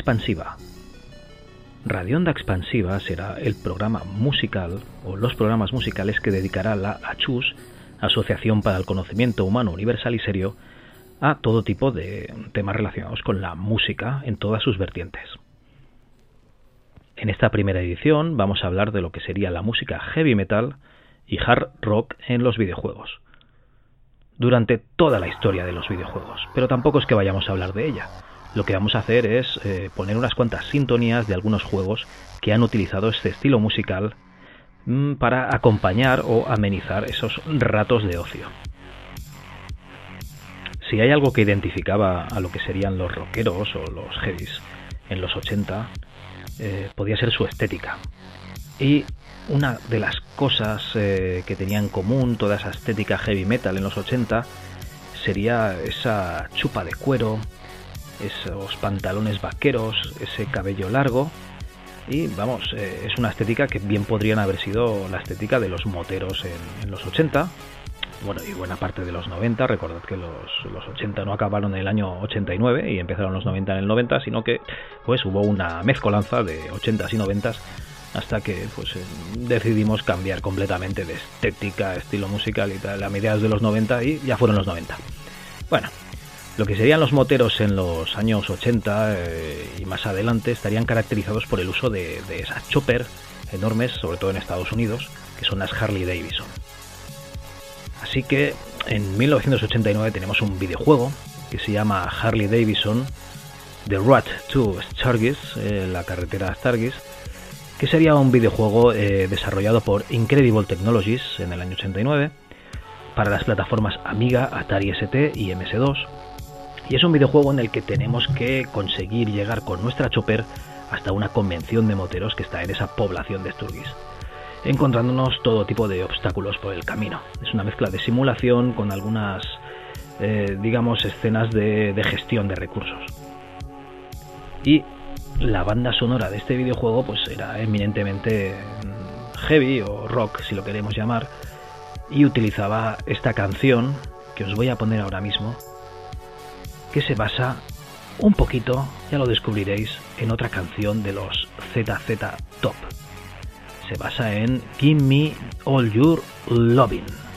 Expansiva. Radio Onda Expansiva será el programa musical o los programas musicales que dedicará la ACHUS, Asociación para el Conocimiento Humano Universal y Serio, a todo tipo de temas relacionados con la música en todas sus vertientes. En esta primera edición vamos a hablar de lo que sería la música heavy metal y hard rock en los videojuegos durante toda la historia de los videojuegos, pero tampoco es que vayamos a hablar de ella. Lo que vamos a hacer es eh, poner unas cuantas sintonías de algunos juegos que han utilizado este estilo musical mm, para acompañar o amenizar esos ratos de ocio. Si hay algo que identificaba a lo que serían los rockeros o los heavies en los 80, eh, podía ser su estética. Y una de las cosas eh, que tenía en común toda esa estética heavy metal en los 80 sería esa chupa de cuero, esos pantalones vaqueros, ese cabello largo. Y vamos, eh, es una estética que bien podrían haber sido la estética de los moteros en, los 80, bueno, y buena parte de los 90. Recordad que los, los 80 no acabaron en el año 89 y empezaron los 90 en el 90, sino que pues hubo una mezcolanza de 80s y 90s hasta que pues eh, decidimos cambiar completamente de estética, estilo musical y tal a mediados de los 90 y ya fueron los 90. Bueno, lo que serían los moteros en los años 80 eh, y más adelante estarían caracterizados por el uso de, de esas chopper enormes, sobre todo en Estados Unidos, que son las Harley Davidson. Así que en 1989 tenemos un videojuego que se llama Harley Davidson The Road to Stargis, eh, la carretera Stargis, que sería un videojuego eh, desarrollado por Incredible Technologies en el año 89 para las plataformas Amiga, Atari ST y MS2. Y es un videojuego en el que tenemos que conseguir llegar con nuestra chopper hasta una convención de moteros que está en esa población de Sturgis, encontrándonos todo tipo de obstáculos por el camino. Es una mezcla de simulación con algunas, eh, digamos, escenas de, de gestión de recursos. Y la banda sonora de este videojuego pues era eminentemente heavy o rock si lo queremos llamar y utilizaba esta canción que os voy a poner ahora mismo que se basa un poquito, ya lo descubriréis, en otra canción de los ZZ Top. Se basa en Give Me All Your Loving.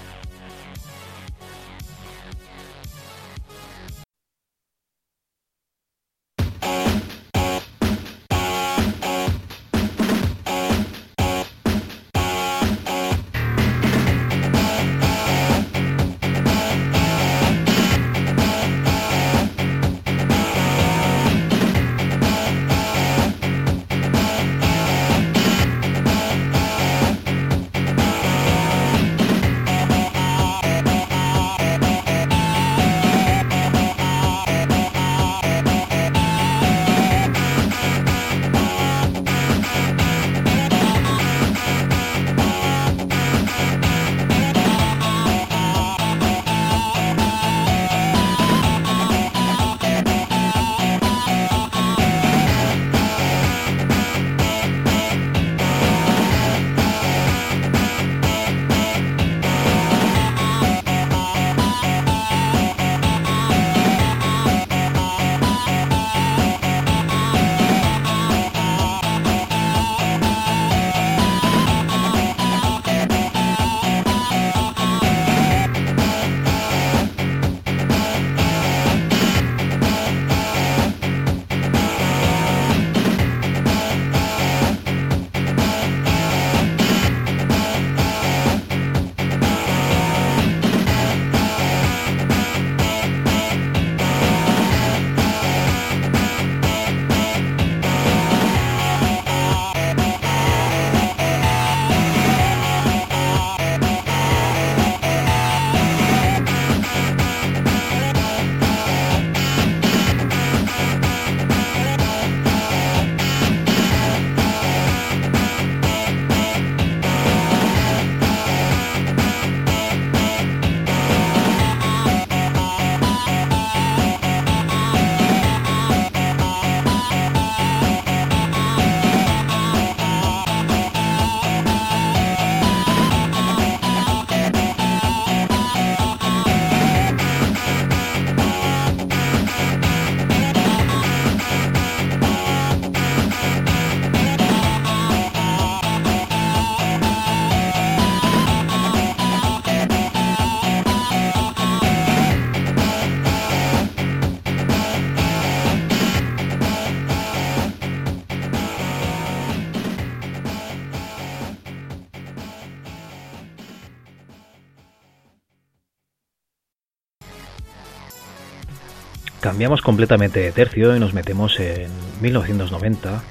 Cambiamos completamente de tercio y nos metemos en 1990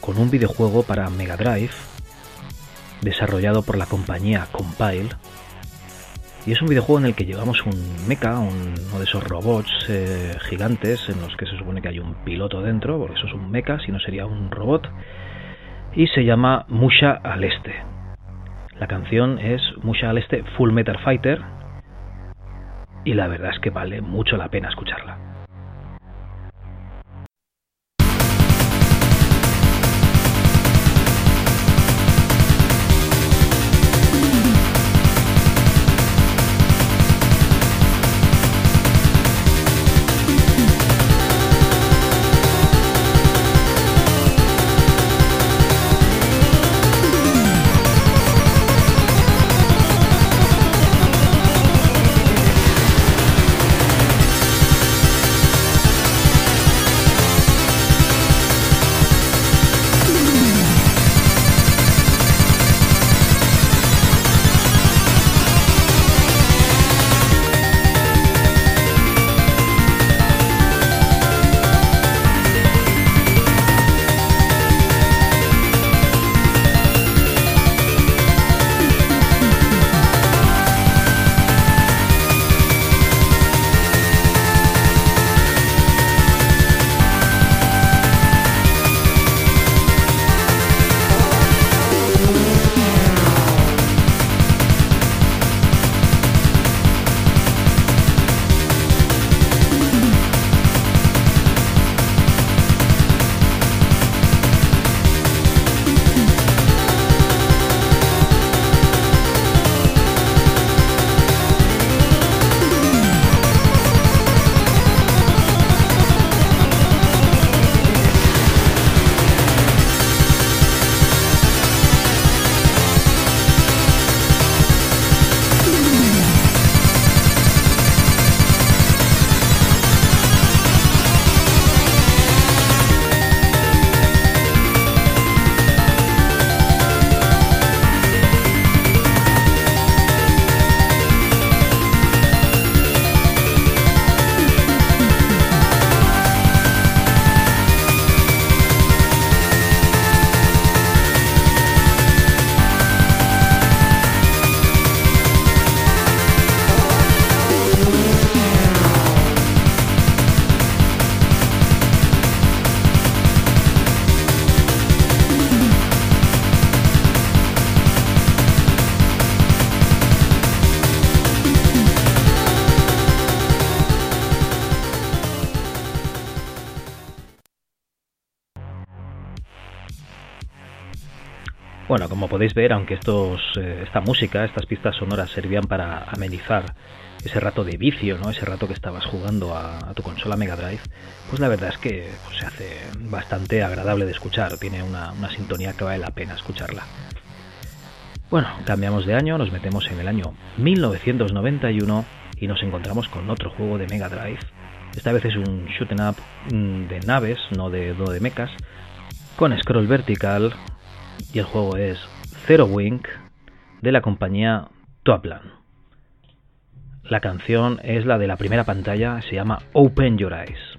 con un videojuego para Mega Drive desarrollado por la compañía Compile. Y es un videojuego en el que llevamos un mecha, uno de esos robots eh, gigantes en los que se supone que hay un piloto dentro, porque eso es un mecha, si no sería un robot. Y se llama Musha al Este. La canción es Musha al Este Full Metal Fighter. Y la verdad es que vale mucho la pena escucharla. Podéis ver, aunque estos, eh, esta música, estas pistas sonoras servían para amenizar ese rato de vicio, ¿no? ese rato que estabas jugando a, tu consola Mega Drive, pues la verdad es que pues, se hace bastante agradable de escuchar, tiene una, una sintonía que vale la pena escucharla. Bueno, cambiamos de año, nos metemos en el año 1991 y nos encontramos con otro juego de Mega Drive. Esta vez es un shooting up mm, de naves, no de, no de mechas, con scroll vertical, y el juego es Zero Wing de la compañía Toaplan. La canción es la de la primera pantalla, se llama Open Your Eyes.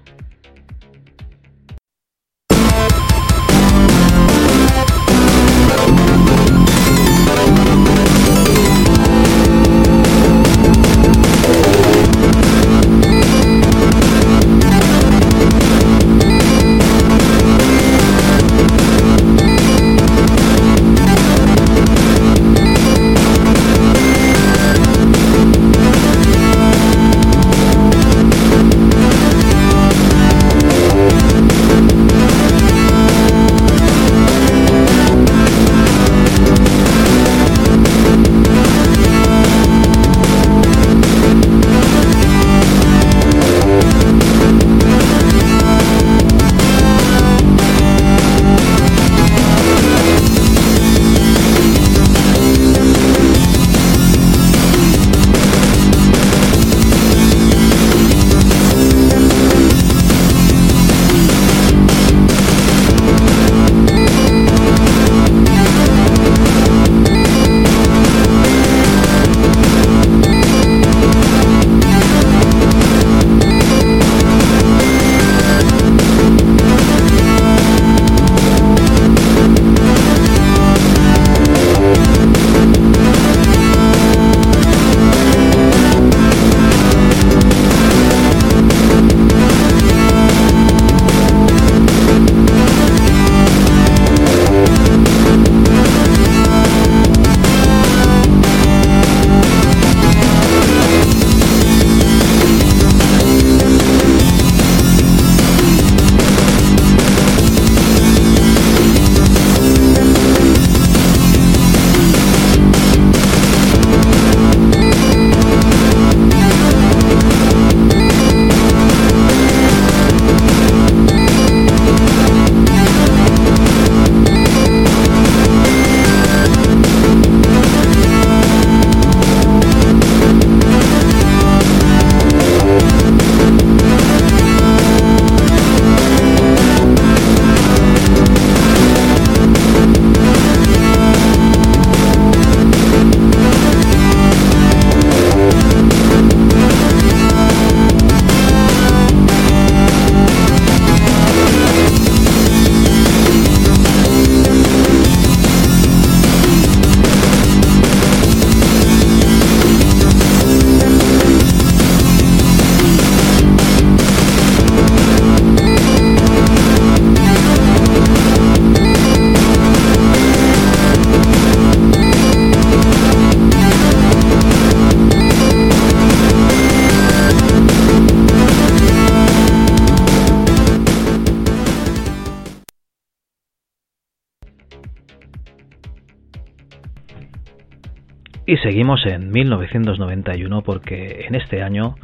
Seguimos en 1991 porque en este año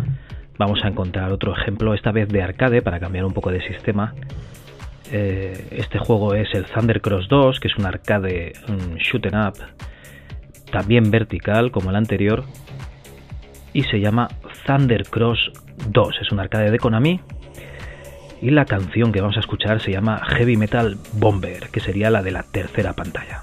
vamos a encontrar otro ejemplo, esta vez de arcade, para cambiar un poco de sistema. Eh, este juego es el Thunder Cross 2, que es un arcade un shoot up, también vertical como el anterior, y se llama Thunder Cross 2. Es un arcade de Konami. Y la canción que vamos a escuchar se llama Heavy Metal Bomber, que sería la de la tercera pantalla.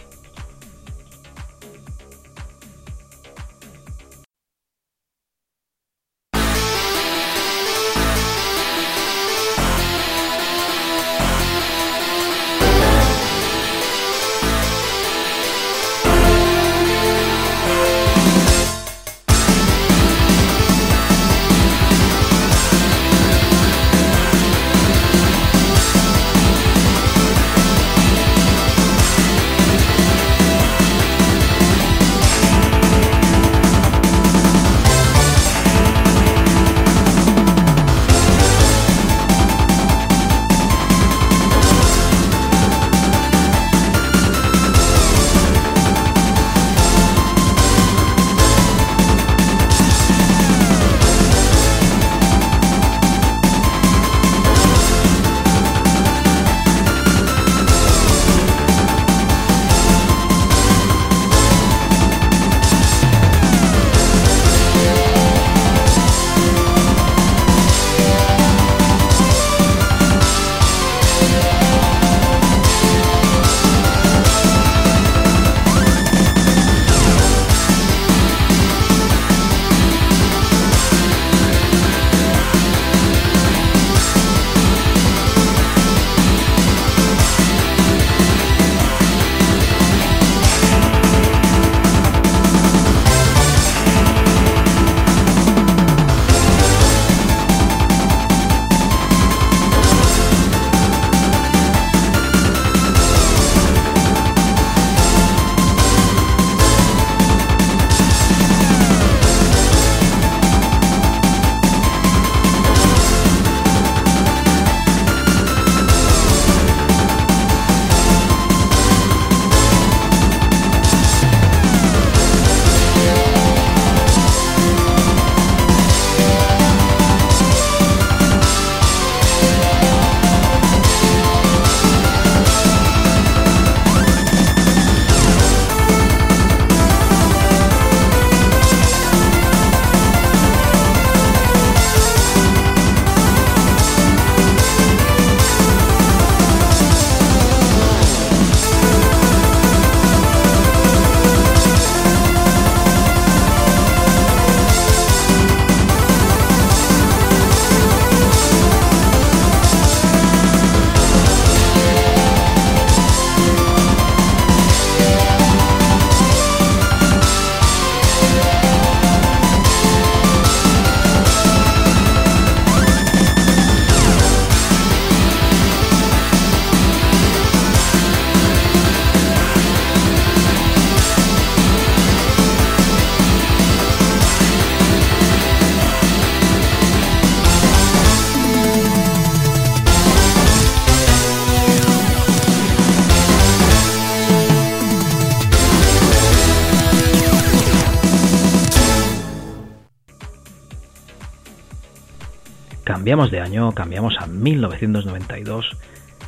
Cambiamos de año, cambiamos a 1992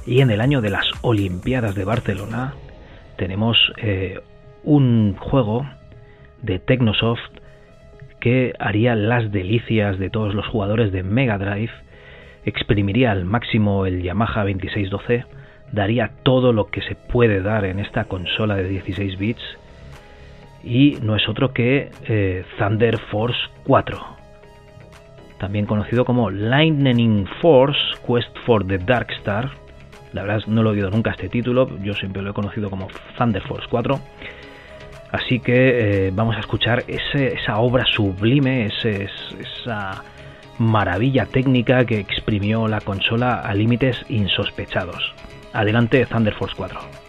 y en el año de las Olimpiadas de Barcelona tenemos eh, un juego de Technosoft que haría las delicias de todos los jugadores de Mega Drive, exprimiría al máximo el Yamaha 2612, daría todo lo que se puede dar en esta consola de 16 bits y no es otro que eh, Thunder Force 4 también conocido como Lightning Force Quest for the Dark Star. La verdad no lo he oído nunca este título, yo siempre lo he conocido como Thunder Force 4. Así que eh, vamos a escuchar esa obra sublime, esa maravilla técnica que exprimió la consola a límites insospechados. Adelante Thunder Force 4.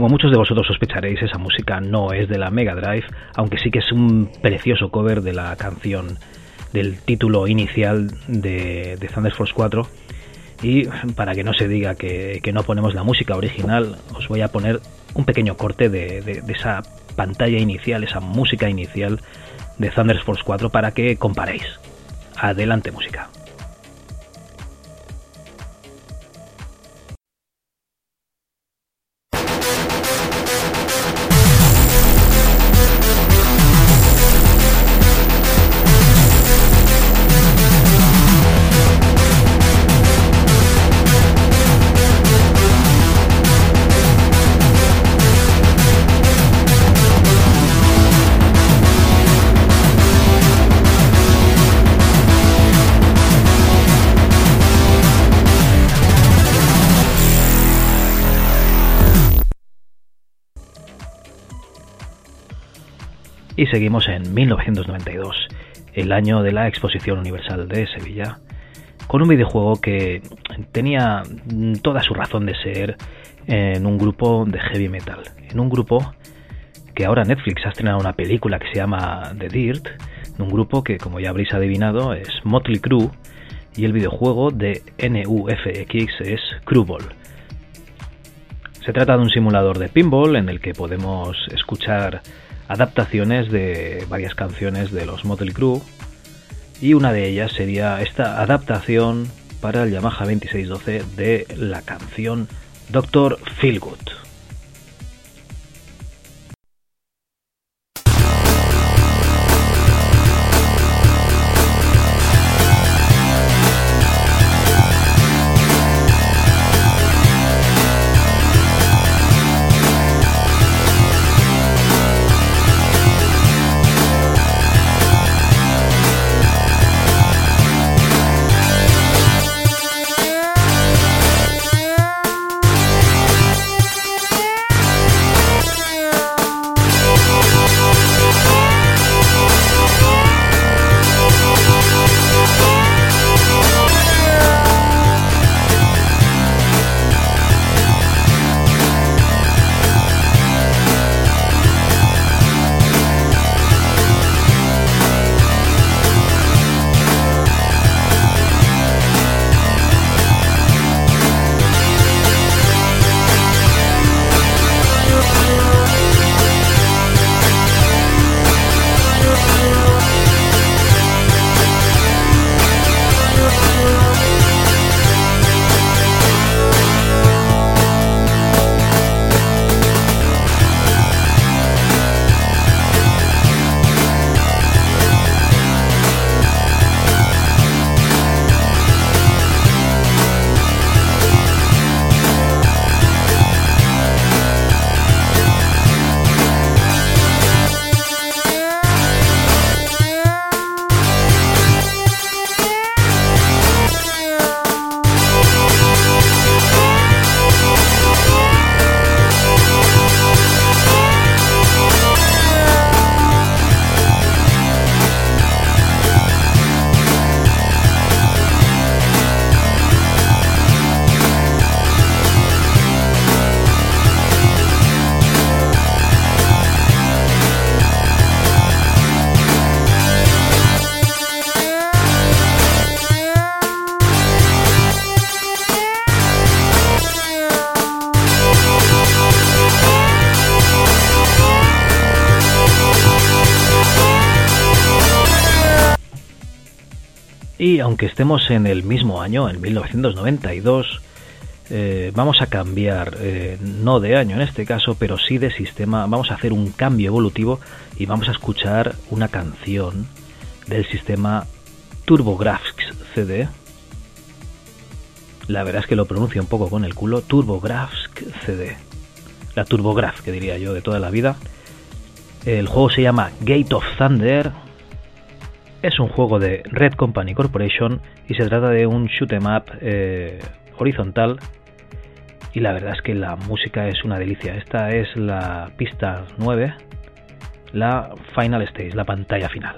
Como muchos de vosotros sospecharéis, esa música no es de la Mega Drive, aunque sí que es un precioso cover de la canción del título inicial de, Thunder Force 4. Y para que no se diga que, no ponemos la música original, os voy a poner un pequeño corte de, de esa pantalla inicial, esa música inicial de Thunder Force 4 para que comparéis. Adelante música. Y seguimos en 1992, el año de la Exposición Universal de Sevilla, con un videojuego que tenía toda su razón de ser en un grupo de heavy metal, en un grupo que ahora Netflix ha estrenado una película que se llama The Dirt, un grupo que como ya habréis adivinado es Motley Crue y el videojuego de NUFX es Crewball. Se trata de un simulador de pinball en el que podemos escuchar adaptaciones de varias canciones de los Motley Crue y una de ellas sería esta adaptación para el Yamaha 2612 de la canción Doctor Feelgood. Y aunque estemos en el mismo año, en 1992, eh, vamos a cambiar, eh, no de año en este caso, pero sí de sistema, vamos a hacer un cambio evolutivo y vamos a escuchar una canción del sistema TurboGrafx CD. La verdad es que lo pronuncio un poco con el culo, TurboGrafx CD. La TurboGraf, que diría yo, de toda la vida. El juego se llama Gate of Thunder es un juego de Red Company Corporation y se trata de un shoot em up eh, horizontal y la verdad es que la música es una delicia. Esta es la pista 9, la Final Stage, la pantalla final.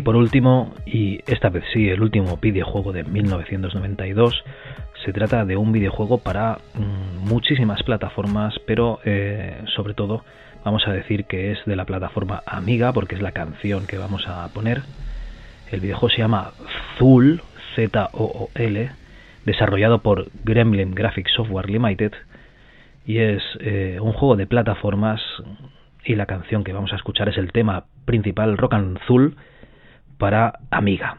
Y por último, y esta vez sí, el último videojuego de 1992, se trata de un videojuego para mm, muchísimas plataformas, pero eh, sobre todo vamos a decir que es de la plataforma Amiga, porque es la canción que vamos a poner. El videojuego se llama Zul, Z-O-O-L, desarrollado por Gremlin Graphics Software Limited, y es eh, un juego de plataformas y la canción que vamos a escuchar es el tema principal Rock and Zul para Amiga.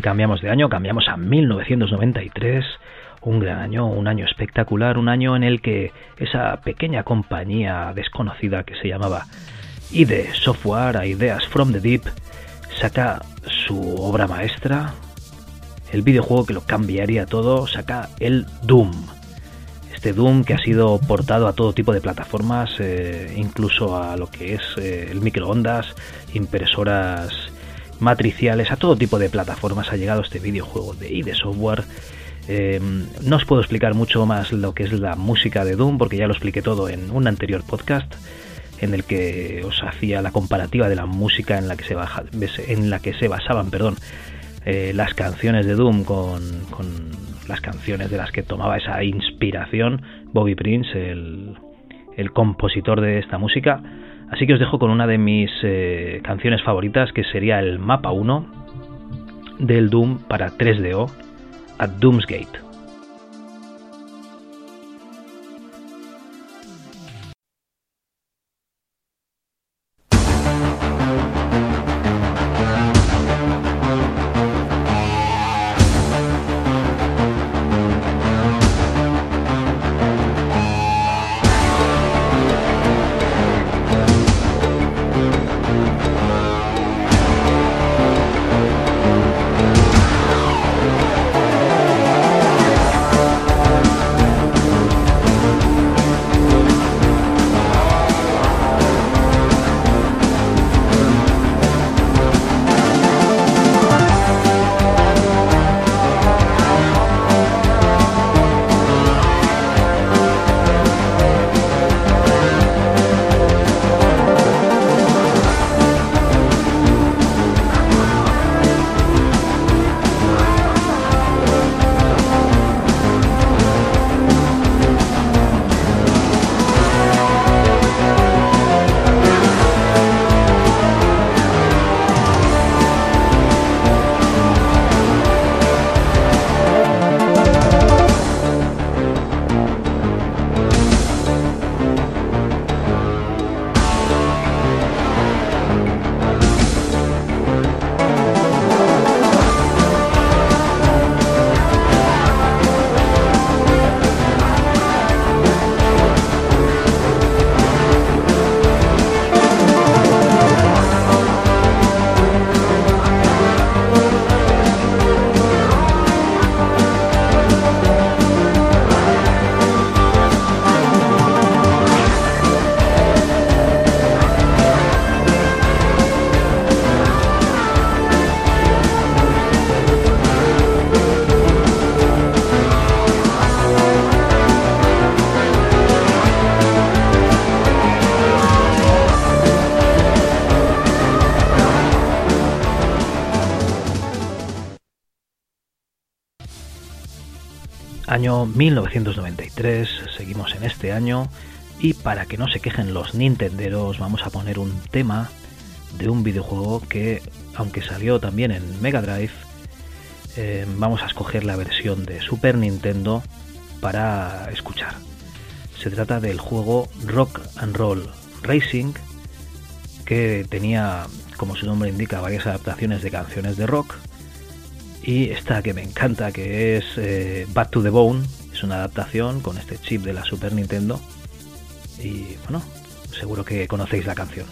Cambiamos de año, cambiamos a 1993, un gran año, un año espectacular, un año en el que esa pequeña compañía desconocida que se llamaba IDE Software, Ideas from the Deep, saca su obra maestra, el videojuego que lo cambiaría todo, saca el Doom. Este Doom que ha sido portado a todo tipo de plataformas, eh, incluso a lo que es eh, el microondas, impresoras matriciales, a todo tipo de plataformas ha llegado este videojuego de ID Software. Eh, no os puedo explicar mucho más lo que es la música de Doom porque ya lo expliqué todo en un anterior podcast en el que os hacía la comparativa de la música en la que se, baja, en la que se basaban perdón, eh, las canciones de Doom con, con, las canciones de las que tomaba esa inspiración Bobby Prince, el, el compositor de esta música. Así que os dejo con una de mis eh, canciones favoritas, que sería el mapa 1 del Doom para 3DO, at Doomsgate. Año 1993, seguimos en este año y para que no se quejen los nintenderos vamos a poner un tema de un videojuego que, aunque salió también en Mega Drive, eh, vamos a escoger la versión de Super Nintendo para escuchar. Se trata del juego Rock and Roll Racing, que tenía, como su nombre indica, varias adaptaciones de canciones de rock. Y esta que me encanta, que es eh, Back to the Bone, es una adaptación con este chip de la Super Nintendo. Y bueno, seguro que conocéis la canción.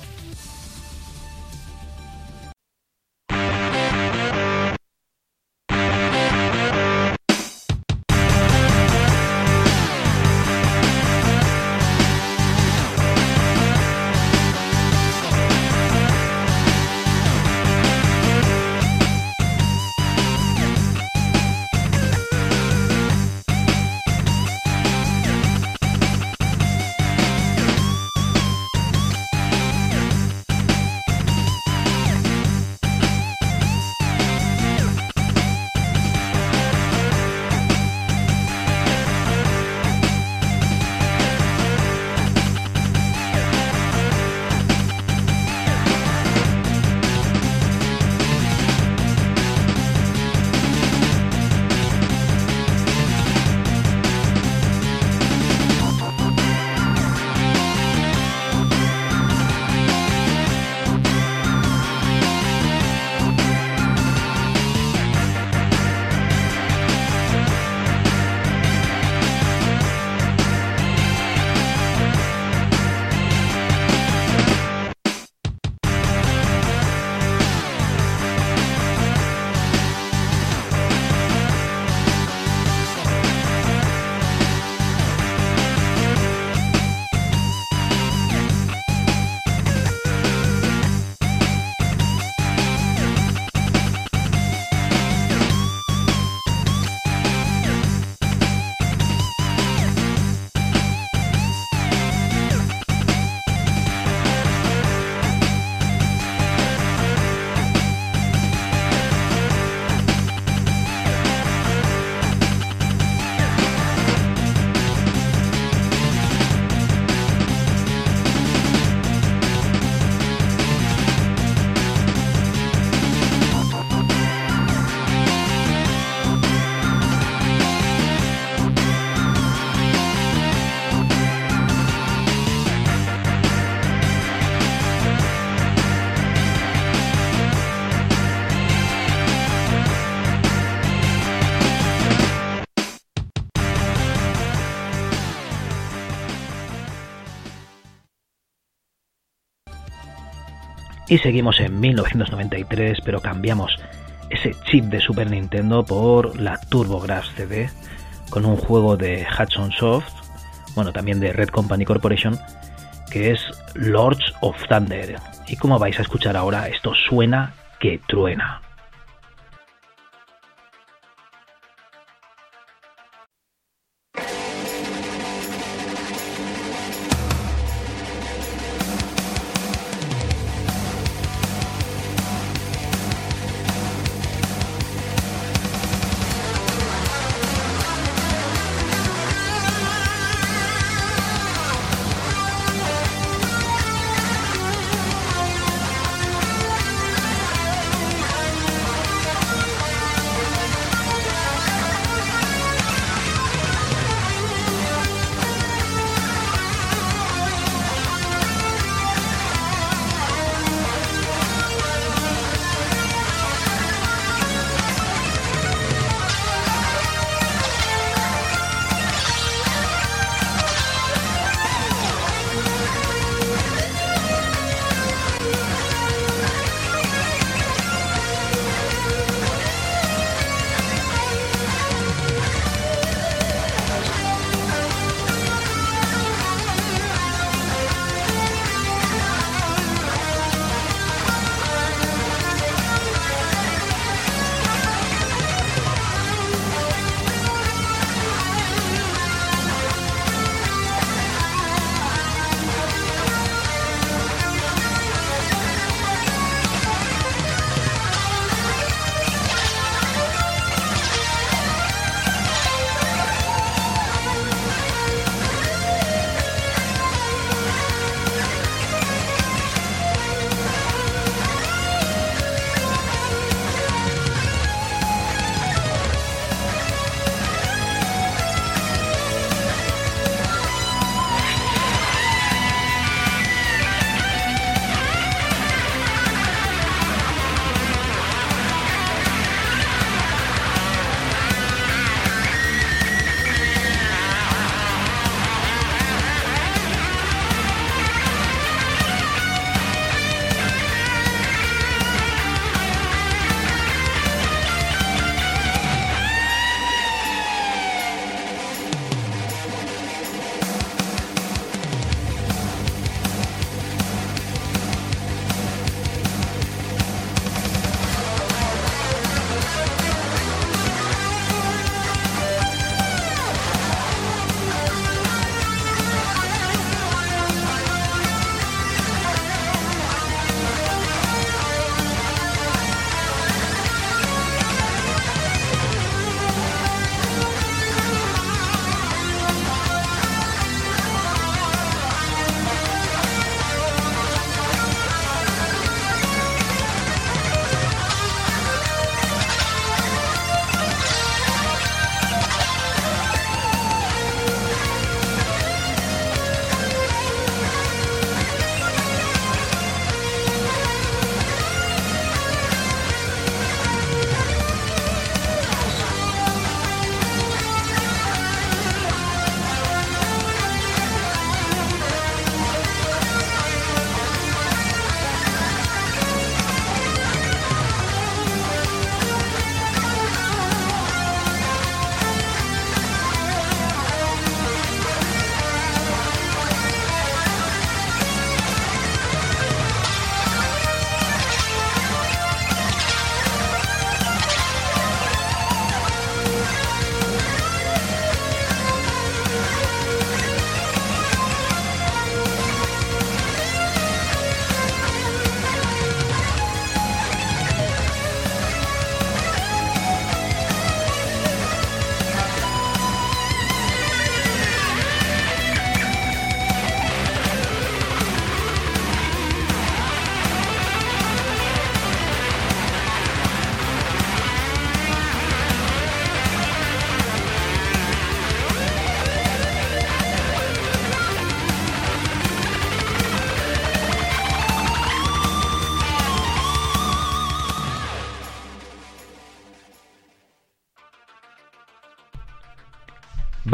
Y seguimos en 1993, pero cambiamos ese chip de Super Nintendo por la TurboGrafx CD con un juego de Hudson Soft, bueno, también de Red Company Corporation, que es Lords of Thunder. Y como vais a escuchar ahora, esto suena que truena.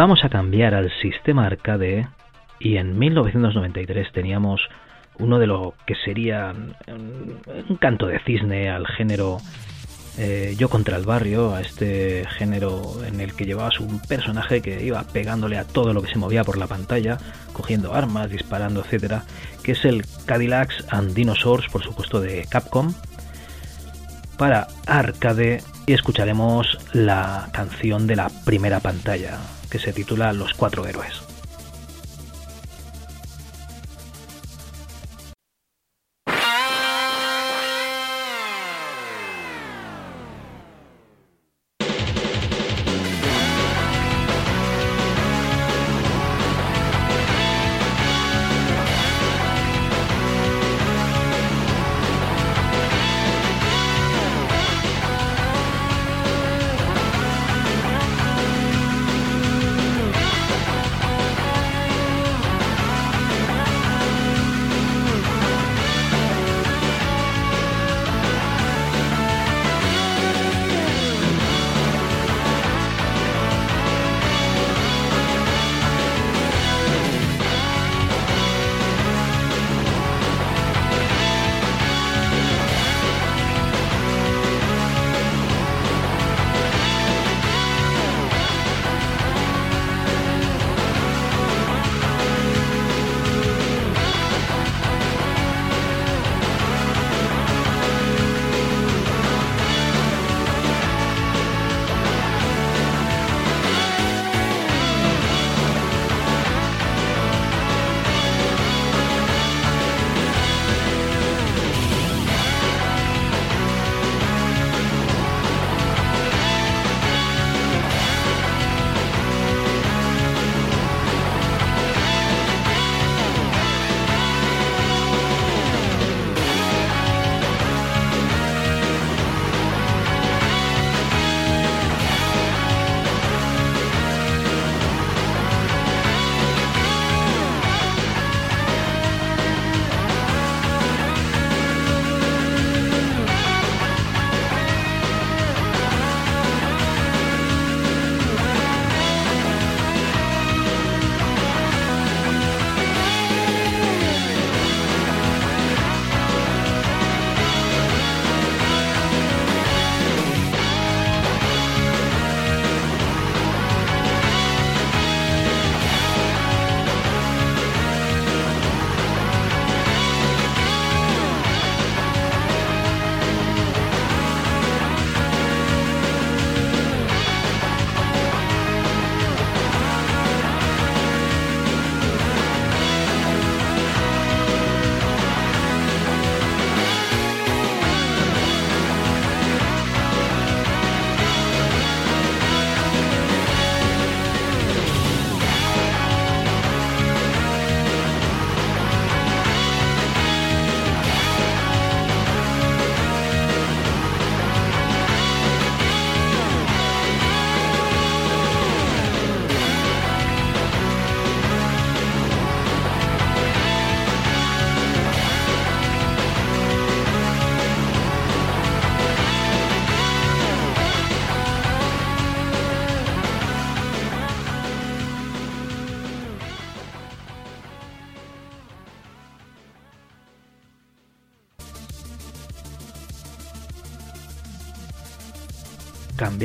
Vamos a cambiar al sistema arcade y en 1993 teníamos uno de lo que sería un canto de cisne al género eh, Yo contra el barrio, a este género en el que llevabas un personaje que iba pegándole a todo lo que se movía por la pantalla, cogiendo armas, disparando, etcétera, que es el Cadillacs and Dinosaurs, por supuesto de Capcom, para arcade y escucharemos la canción de la primera pantalla, que se titula Los Cuatro Héroes.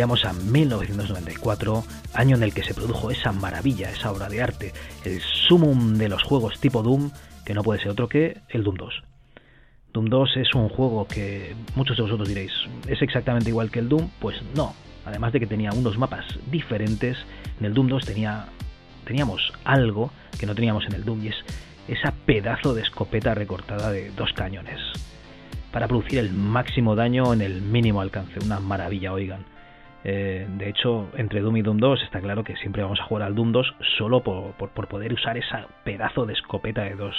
A 1994, año en el que se produjo esa maravilla, esa obra de arte, el sumum de los juegos tipo Doom, que no puede ser otro que el Doom 2. Doom 2 es un juego que muchos de vosotros diréis, ¿es exactamente igual que el Doom? Pues no. Además de que tenía unos mapas diferentes, en el Doom 2 tenía, teníamos algo que no teníamos en el Doom y es esa pedazo de escopeta recortada de dos cañones para producir el máximo daño en el mínimo alcance. Una maravilla, oigan. Eh, de hecho, entre Doom y Doom 2 está claro que siempre vamos a jugar al Doom 2 solo por, poder usar ese pedazo de escopeta de dos,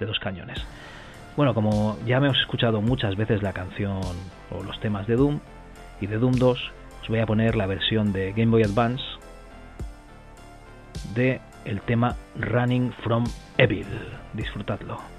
de dos cañones. Bueno, como ya me hemos escuchado muchas veces la canción o los temas de Doom y de Doom 2, os voy a poner la versión de Game Boy Advance de el tema Running from Evil. Disfrutadlo.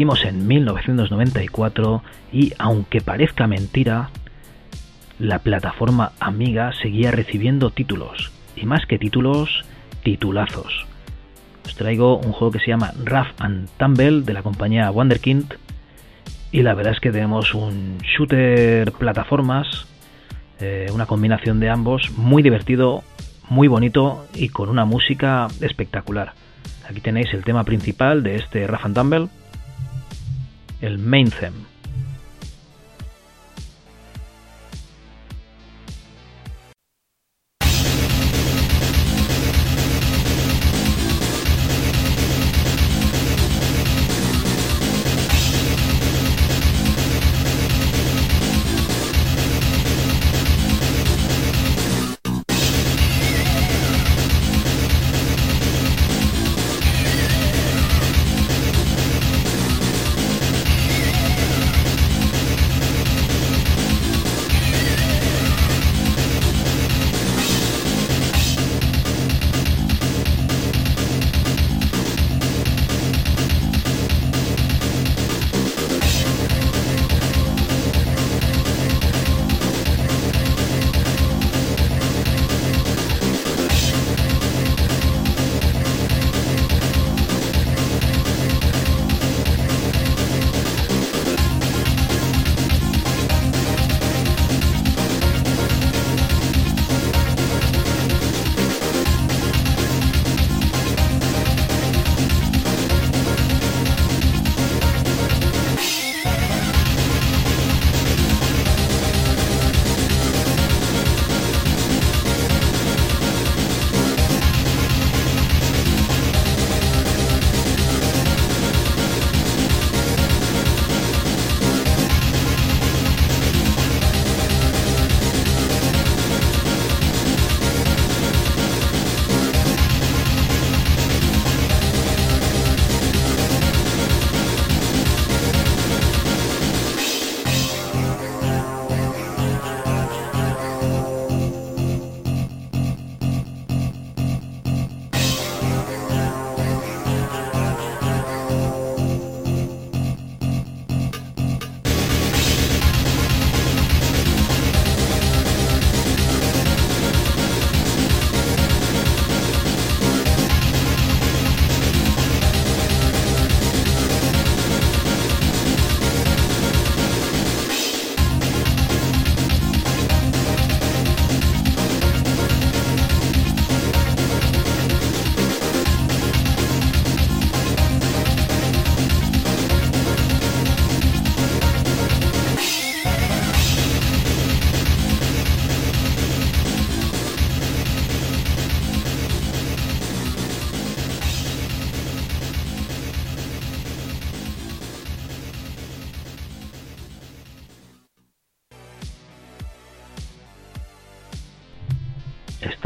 Seguimos en 1994 y aunque parezca mentira, la plataforma Amiga seguía recibiendo títulos, y más que títulos, titulazos. Os traigo un juego que se llama Rough and Tumble de la compañía Wonderkind y la verdad es que tenemos un shooter plataformas, eh, una combinación de ambos, muy divertido, muy bonito y con una música espectacular. Aquí tenéis el tema principal de este Rough and Tumble, el main theme.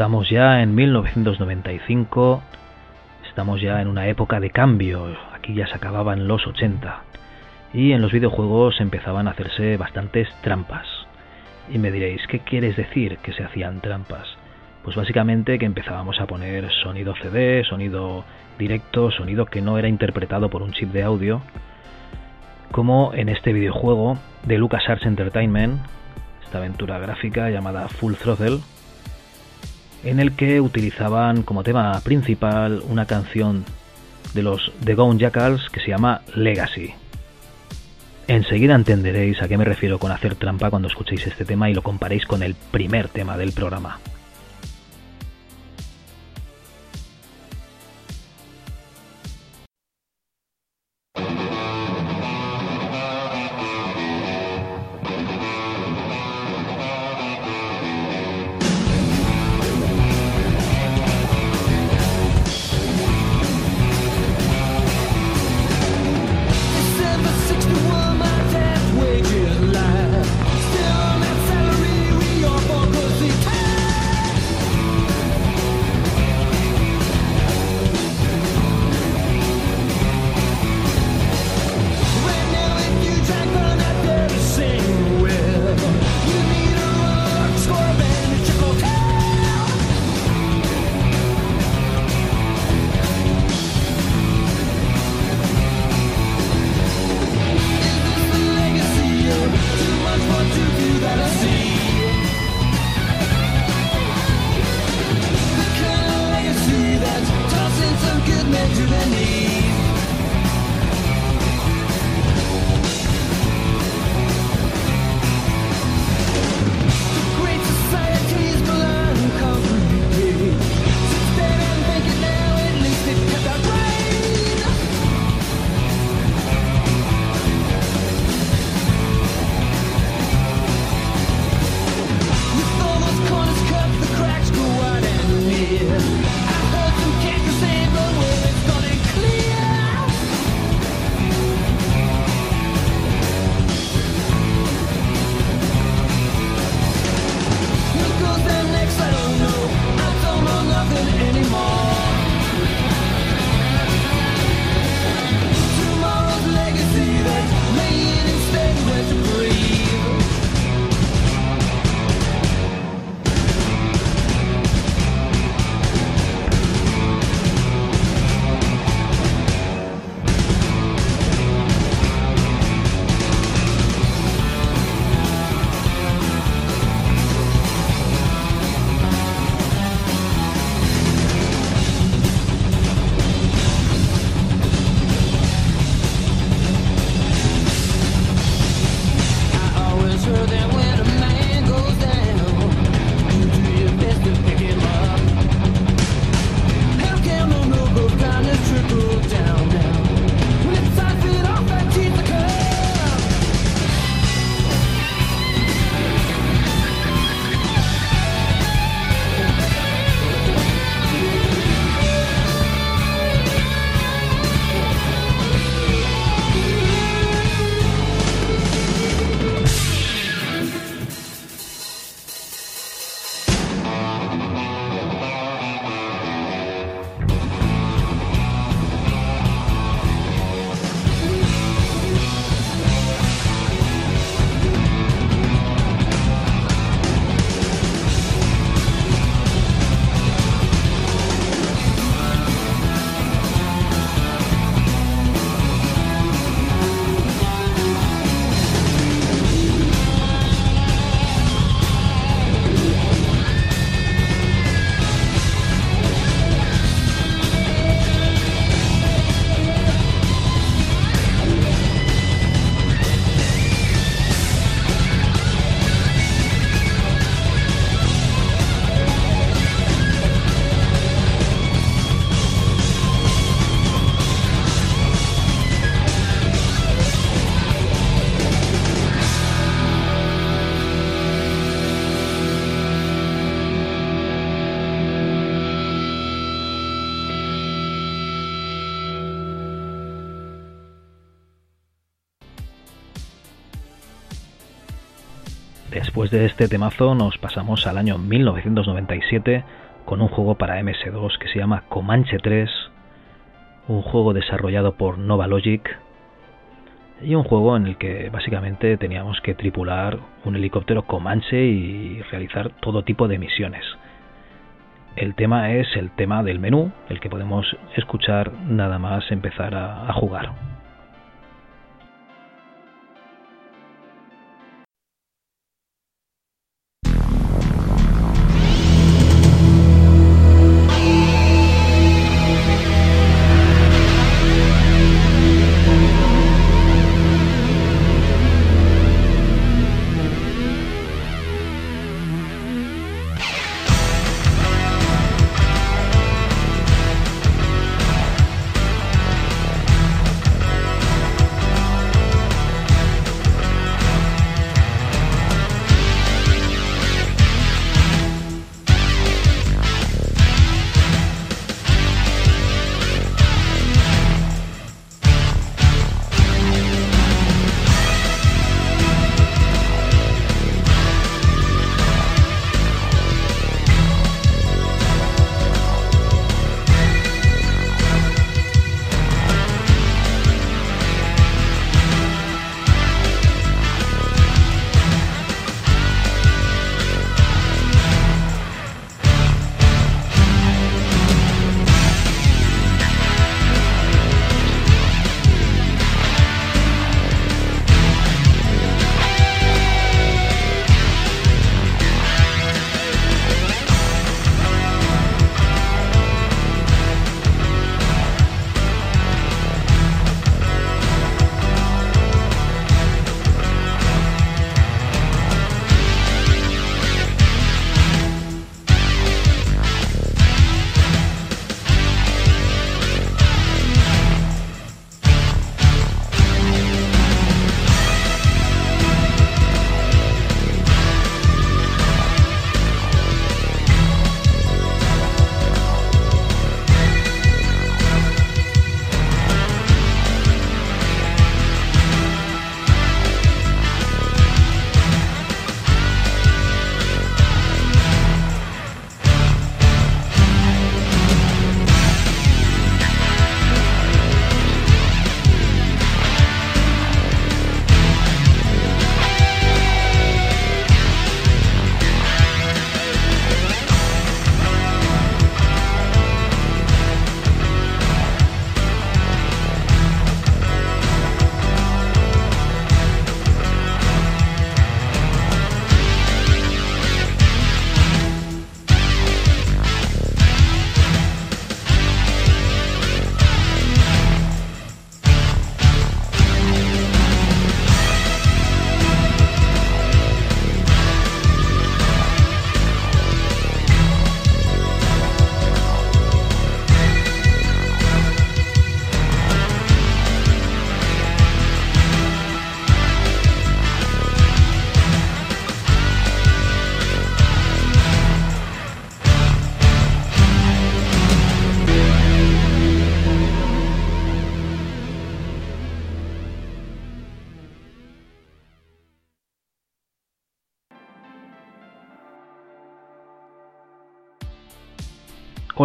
Estamos ya en 1995, estamos ya en una época de cambio, aquí ya se acababan los 80 y en los videojuegos empezaban a hacerse bastantes trampas. Y me diréis, ¿qué quieres decir que se hacían trampas? Pues básicamente que empezábamos a poner sonido CD, sonido directo, sonido que no era interpretado por un chip de audio, como en este videojuego de LucasArts Entertainment, esta aventura gráfica llamada Full Throttle, en el que utilizaban como tema principal una canción de los The Gone Jackals que se llama Legacy. Enseguida entenderéis a qué me refiero con hacer trampa cuando escuchéis este tema y lo comparéis con el primer tema del programa. De este temazo nos pasamos al año 1997 con un juego para MS2 que se llama Comanche 3, un juego desarrollado por Nova Logic y un juego en el que básicamente teníamos que tripular un helicóptero Comanche y realizar todo tipo de misiones. El tema es el tema del menú, el que podemos escuchar nada más empezar a, a jugar.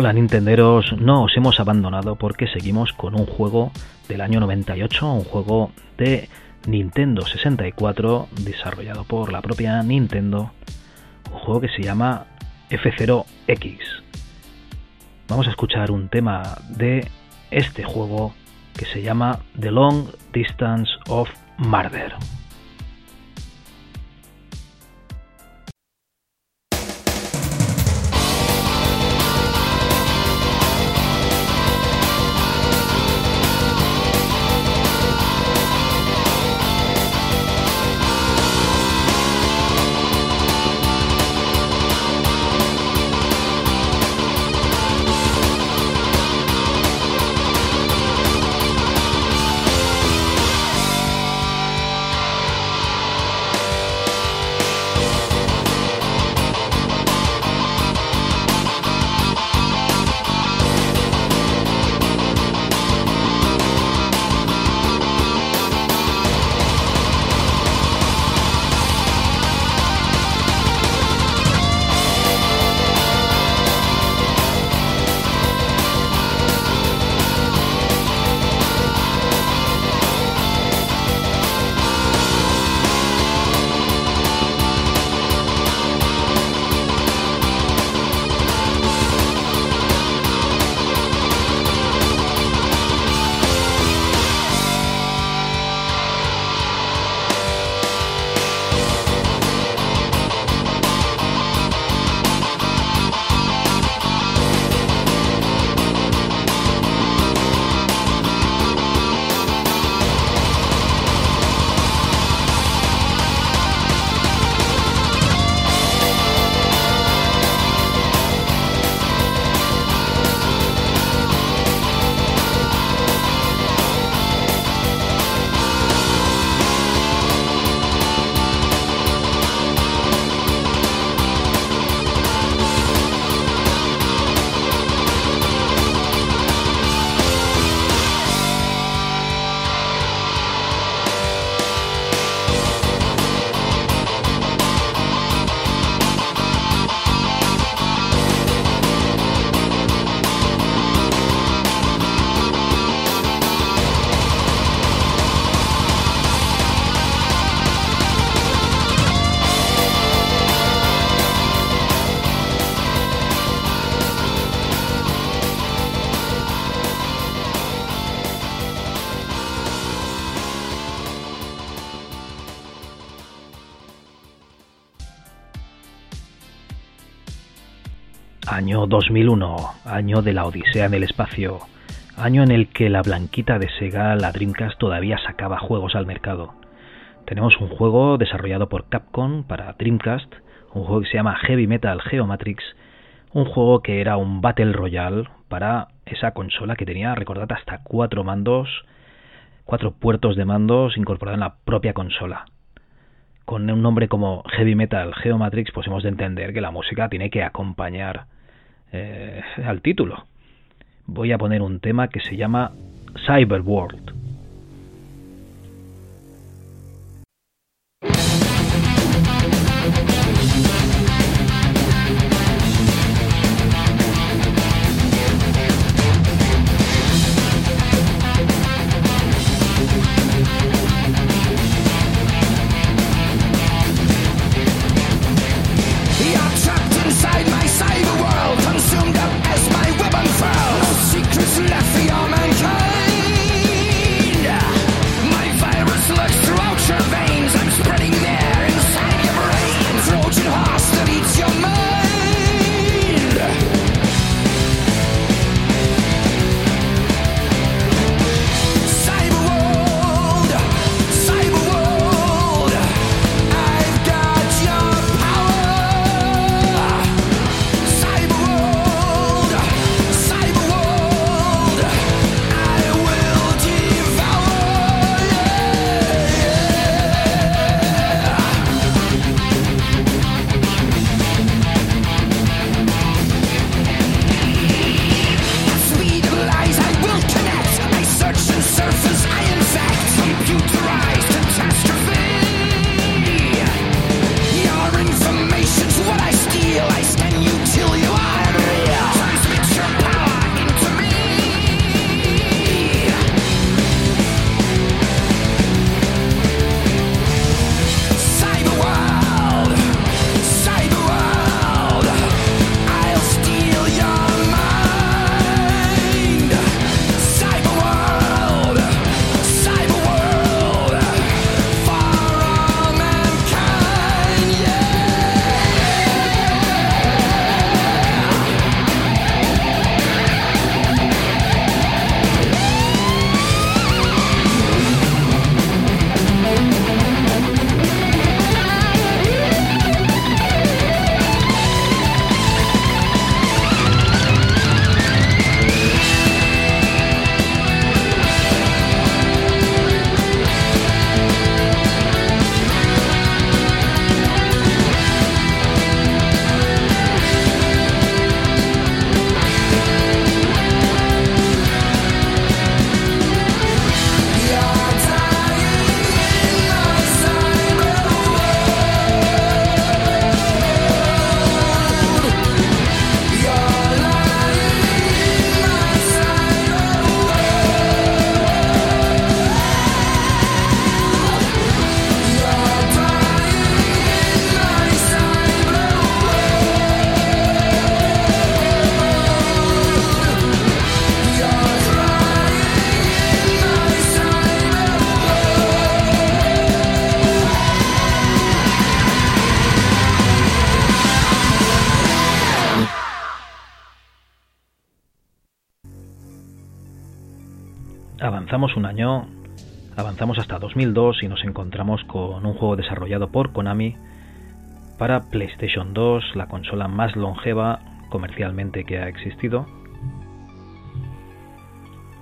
Hola Nintenderos, no os hemos abandonado porque seguimos con un juego del año 98, un juego de Nintendo 64 desarrollado por la propia Nintendo, un juego que se llama F0X. Vamos a escuchar un tema de este juego que se llama The Long Distance of Murder. Año 2001, año de la Odisea en el espacio, año en el que la blanquita de Sega, la Dreamcast, todavía sacaba juegos al mercado. Tenemos un juego desarrollado por Capcom para Dreamcast, un juego que se llama Heavy Metal Geomatrix, un juego que era un Battle Royale para esa consola que tenía, recordad, hasta cuatro mandos, cuatro puertos de mandos incorporados en la propia consola. Con un nombre como Heavy Metal Geomatrix, pues hemos de entender que la música tiene que acompañar eh, al título. Voy a poner un tema que se llama Cyber un año, avanzamos hasta 2002 y nos encontramos con un juego desarrollado por Konami para PlayStation 2, la consola más longeva comercialmente que ha existido.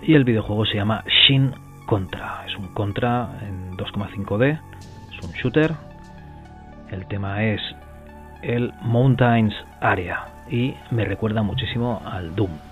Y el videojuego se llama Shin Contra. Es un Contra en 2,5D, es un shooter. El tema es el Mountains Area y me recuerda muchísimo al Doom.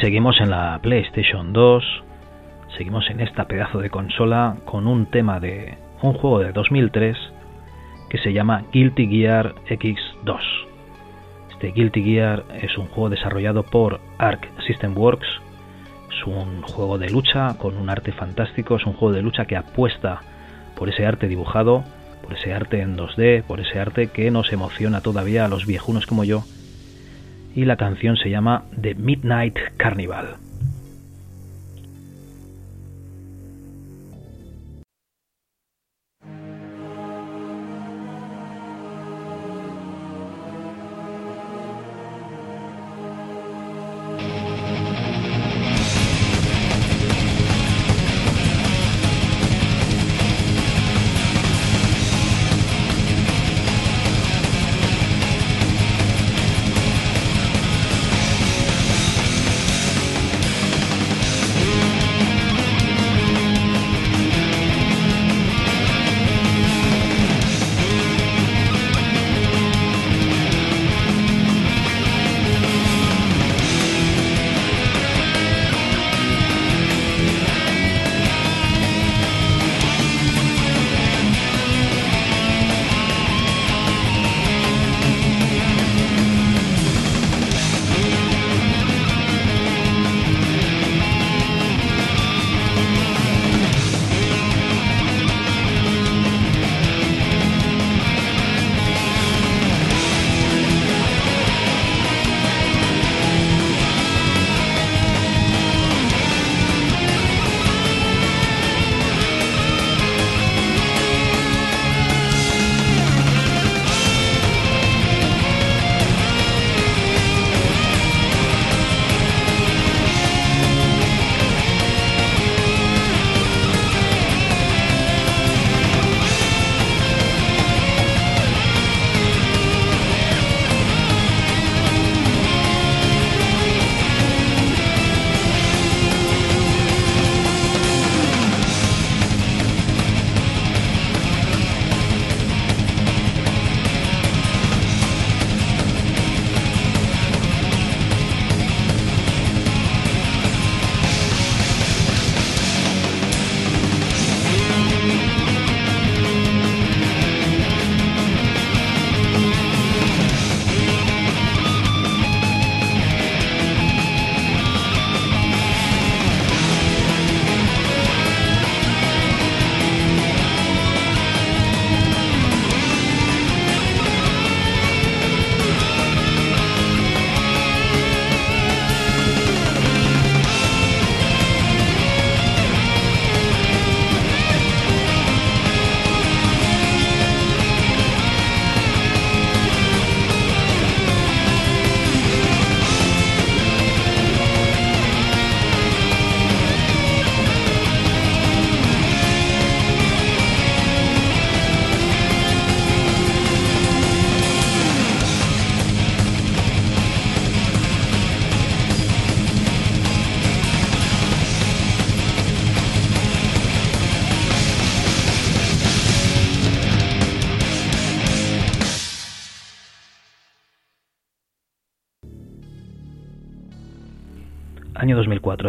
Seguimos en la PlayStation 2, seguimos en esta pedazo de consola con un tema de un juego de 2003 que se llama Guilty Gear X2. Este Guilty Gear es un juego desarrollado por Arc System Works, es un juego de lucha con un arte fantástico, es un juego de lucha que apuesta por ese arte dibujado, por ese arte en 2D, por ese arte que nos emociona todavía a los viejunos como yo y la canción se llama The Midnight Carnival.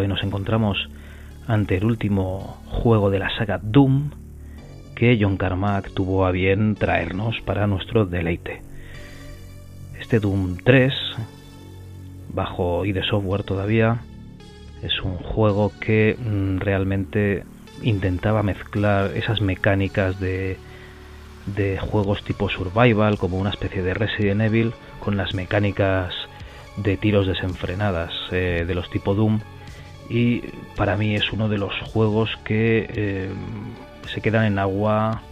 Año 2004 y nos encontramos ante el último juego de la saga Doom que John Carmack tuvo a bien traernos para nuestro deleite. Este Doom 3, bajo ID Software todavía, es un juego que mm, realmente intentaba mezclar esas mecánicas de, de juegos tipo survival, como una especie de Resident Evil, con las mecánicas de tiros desenfrenadas eh, de los tipo Doom y para mí es uno de los juegos que eh, se quedan en agua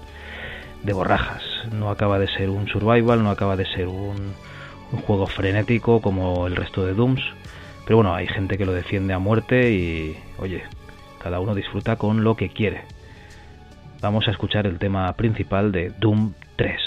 de borrajas. No acaba de ser un survival, no acaba de ser un, un juego frenético como el resto de Dooms, pero bueno, hay gente que lo defiende a muerte y oye, cada uno disfruta con lo que quiere. Vamos a escuchar el tema principal de Doom 3.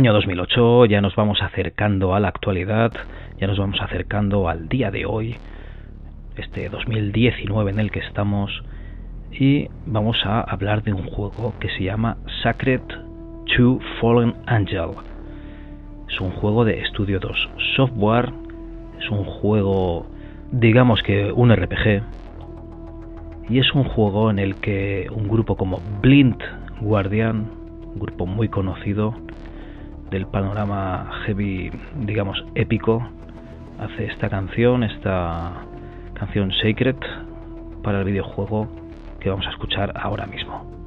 Año 2008, ya nos vamos acercando a la actualidad, ya nos vamos acercando al día de hoy, este 2019 en el que estamos, y vamos a hablar de un juego que se llama Sacred to Fallen Angel. Es un juego de Studio 2 Software, es un juego, digamos que un RPG, y es un juego en el que un grupo como Blind Guardian, un grupo muy conocido del panorama heavy, digamos, épico, hace esta canción, esta canción Sacred para el videojuego que vamos a escuchar ahora mismo.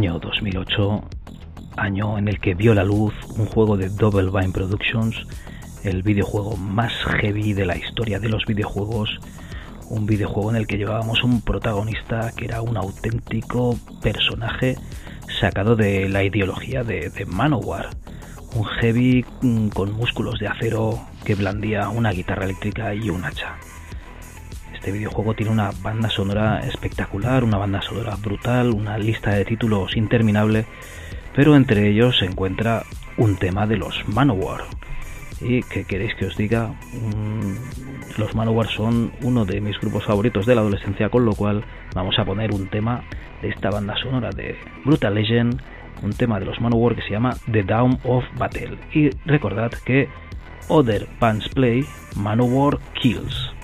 Año 2008, año en el que vio la luz un juego de Double Vine Productions, el videojuego más heavy de la historia de los videojuegos, un videojuego en el que llevábamos un protagonista que era un auténtico personaje sacado de la ideología de, Manowar, un heavy mm, con músculos de acero que blandía una guitarra eléctrica y un hacha. Este videojuego tiene una banda sonora espectacular, una banda sonora brutal, una lista de títulos interminable, pero entre ellos se encuentra un tema de los Manowar. ¿Y qué queréis que os diga? Mm, los Manowar son uno de mis grupos favoritos de la adolescencia, con lo cual vamos a poner un tema de esta banda sonora de Brutal Legend un tema de los Manowar que se llama The Down of Battle. Y recordad que Other Pants Play, Manowar Kills.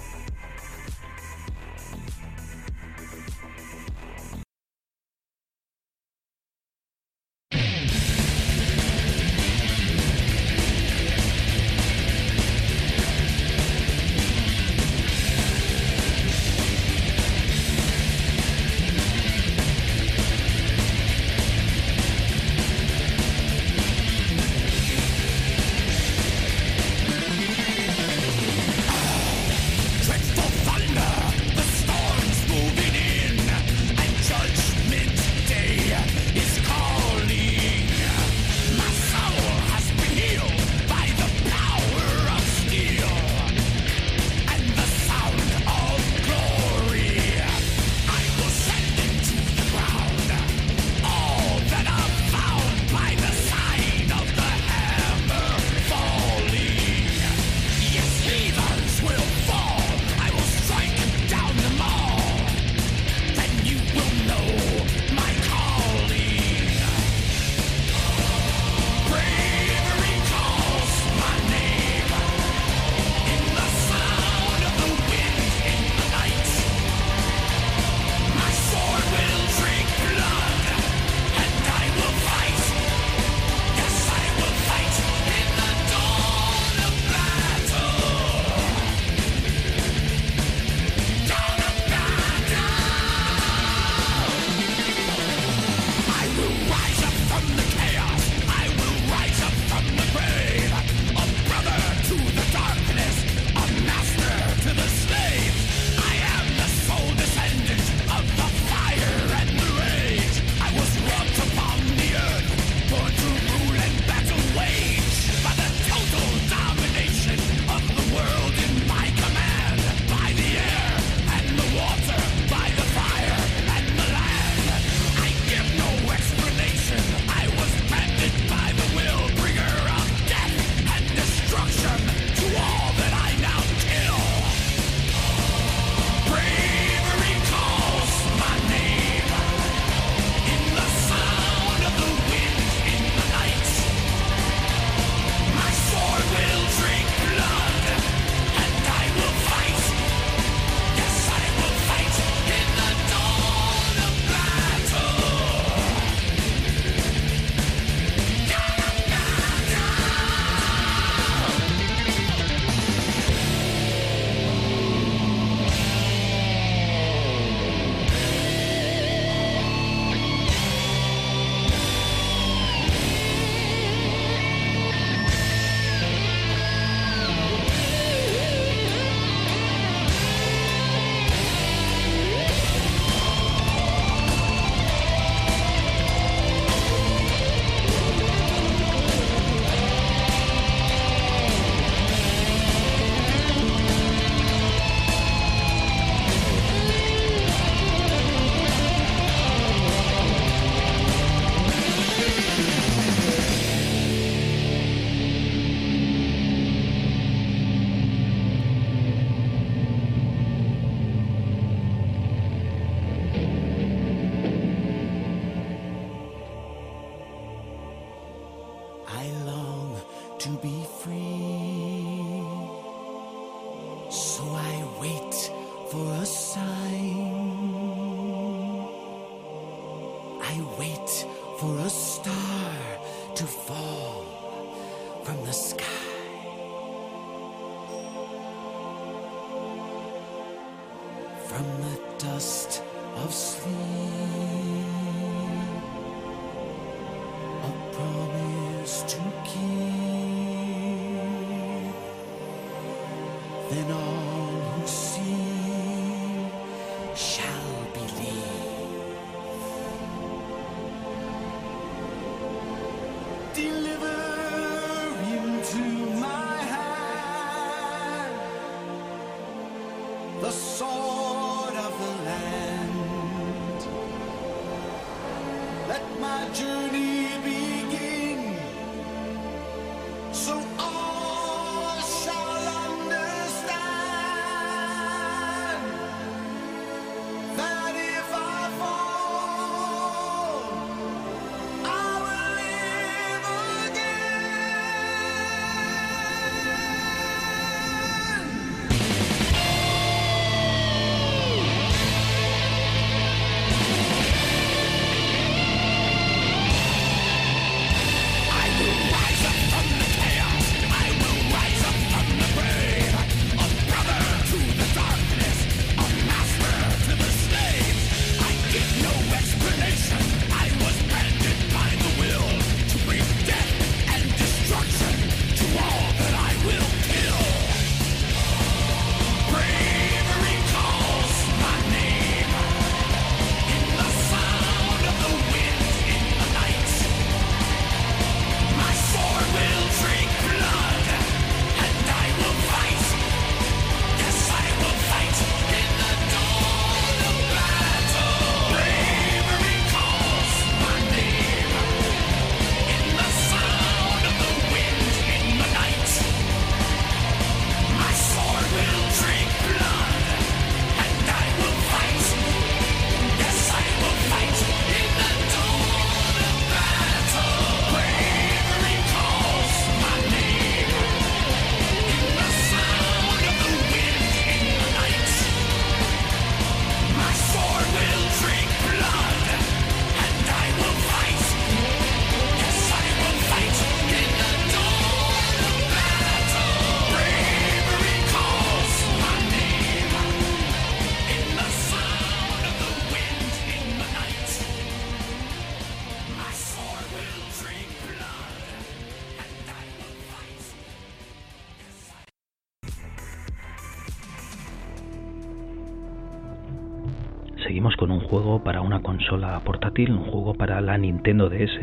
Consola portátil, un juego para la Nintendo DS,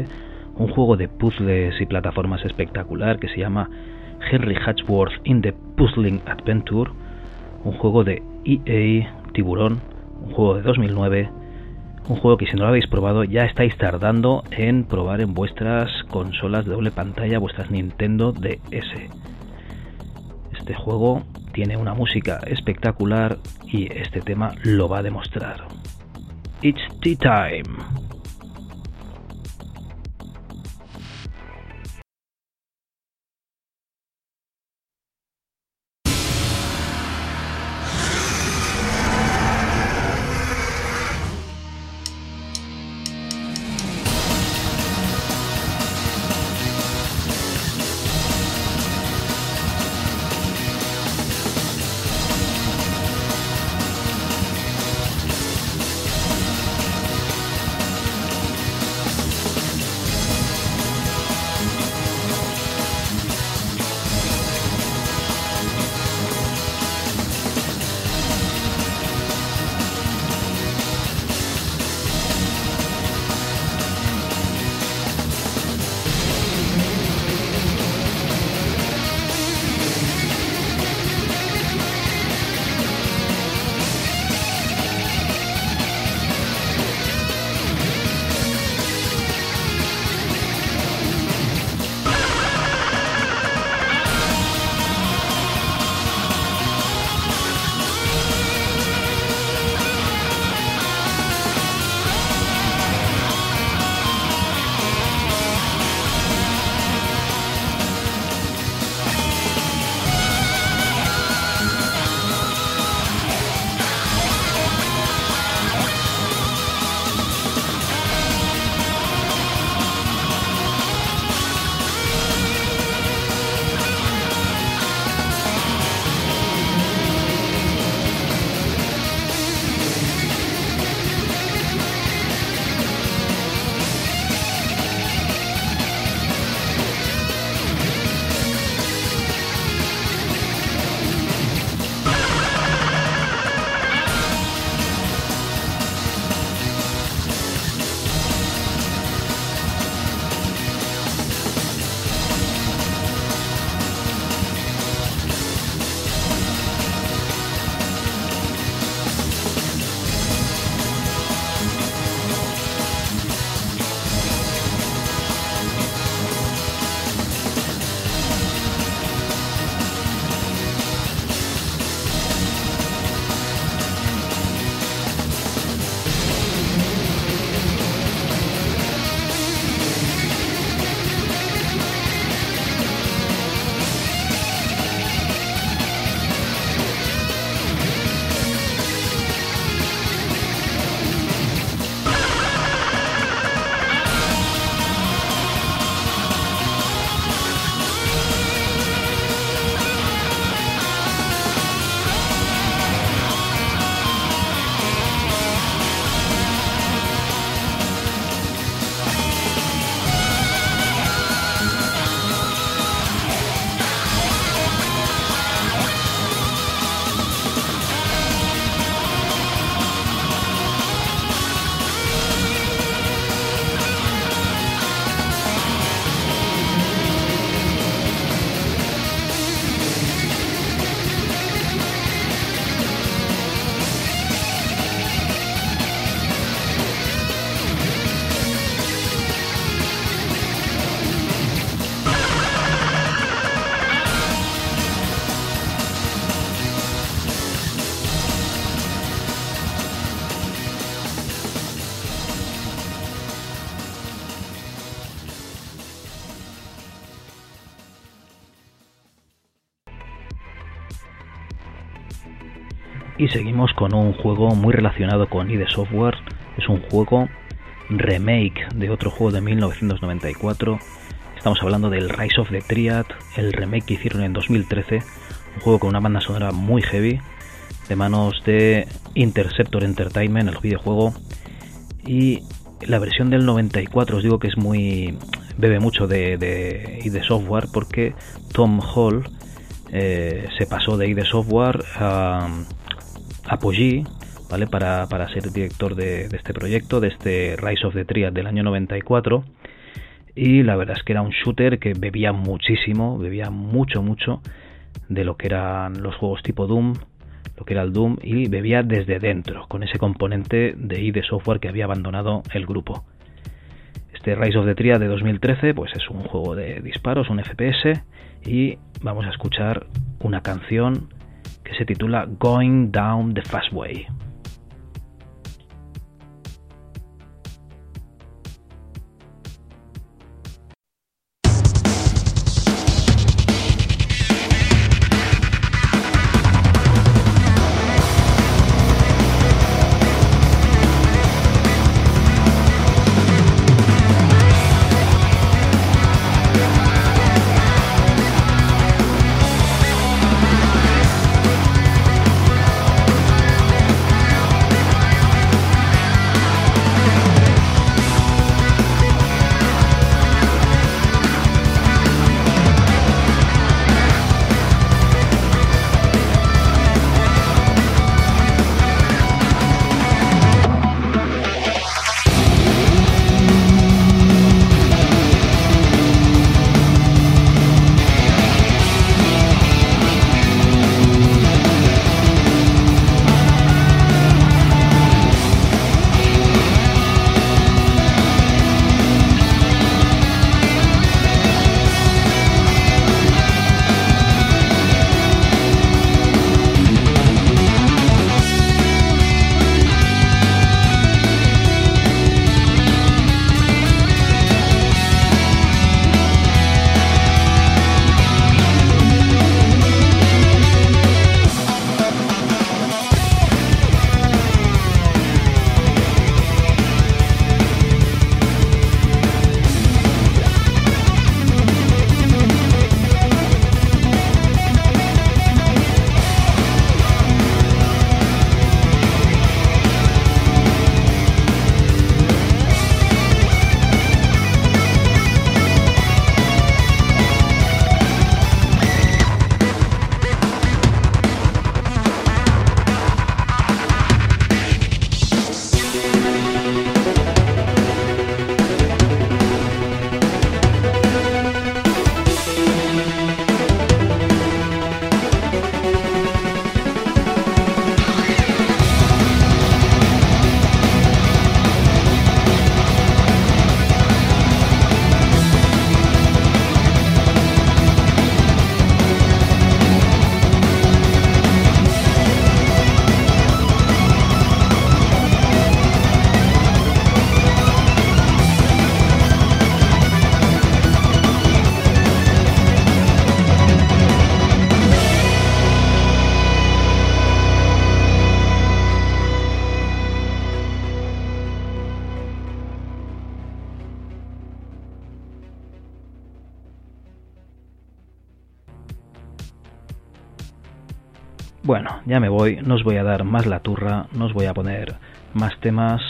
un juego de puzzles y plataformas espectacular que se llama Henry Hatchworth in the Puzzling Adventure, un juego de EA Tiburón, un juego de 2009, un juego que si no lo habéis probado ya estáis tardando en probar en vuestras consolas de doble pantalla, vuestras Nintendo DS. Este juego tiene una música espectacular y este tema lo va a demostrar. It's tea time. Y seguimos con un juego muy relacionado con ID Software. Es un juego remake de otro juego de 1994. Estamos hablando del Rise of the Triad, el remake que hicieron en 2013. Un juego con una banda sonora muy heavy, de manos de Interceptor Entertainment, el videojuego. Y la versión del 94 os digo que es muy bebe mucho de, de ID Software porque Tom Hall eh, se pasó de ID Software a Apogee, ¿vale? Para, para ser director de, este proyecto, de este Rise of the Triad del año 94. Y la verdad es que era un shooter que bebía muchísimo, bebía mucho, mucho de lo que eran los juegos tipo Doom, lo que era el Doom, y bebía desde dentro, con ese componente de ID Software que había abandonado el grupo. Este Rise of the Triad de 2013, pues es un juego de disparos, un FPS, y vamos a escuchar una canción que se titula Going Down the Fast Way. Bueno, ya me voy, no os voy a dar más la turra, no voy a poner más temas,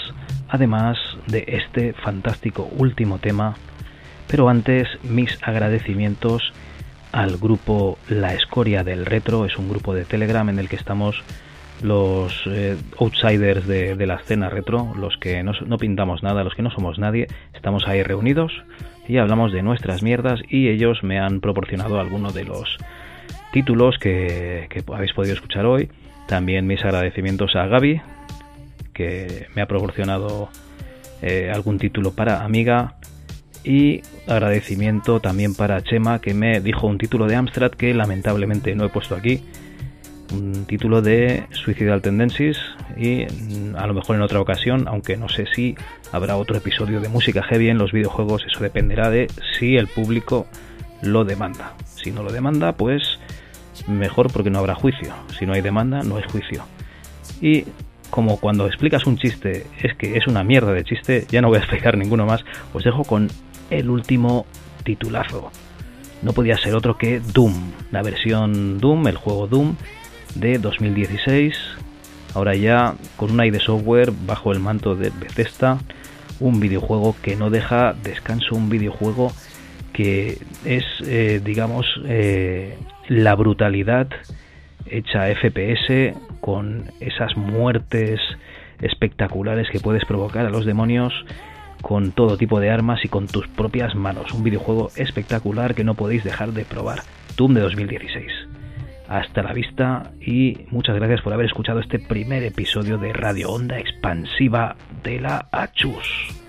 además de este fantástico último tema, pero antes mis agradecimientos al grupo La Escoria del Retro, es un grupo de Telegram en el que estamos los eh, outsiders de, la escena retro, los que no, no, pintamos nada, los que no somos nadie, estamos ahí reunidos y hablamos de nuestras mierdas y ellos me han proporcionado algunos de los títulos que, habéis podido escuchar hoy. También mis agradecimientos a Gaby, que me ha proporcionado eh, algún título para Amiga. Y agradecimiento también para Chema, que me dijo un título de Amstrad que lamentablemente no he puesto aquí. Un título de Suicidal Tendencies. Y mm, a lo mejor en otra ocasión, aunque no sé si habrá otro episodio de música heavy en los videojuegos, eso dependerá de si el público lo demanda. Si no lo demanda, pues mejor porque no habrá juicio. Si no hay demanda, no hay juicio. Y como cuando explicas un chiste es que es una mierda de chiste, ya no voy a explicar ninguno más, os dejo con el último titulazo. No podía ser otro que Doom, la versión Doom, el juego Doom de 2016, ahora ya con un ID software bajo el manto de Bethesda, un videojuego que no deja descanso, un videojuego que es, eh, digamos, eh, la brutalidad hecha FPS con esas muertes espectaculares que puedes provocar a los demonios con todo tipo de armas y con tus propias manos. Un videojuego espectacular que no podéis dejar de probar. Doom de 2016. Hasta la vista y muchas gracias por haber escuchado este primer episodio de Radio Onda Expansiva de la Achus.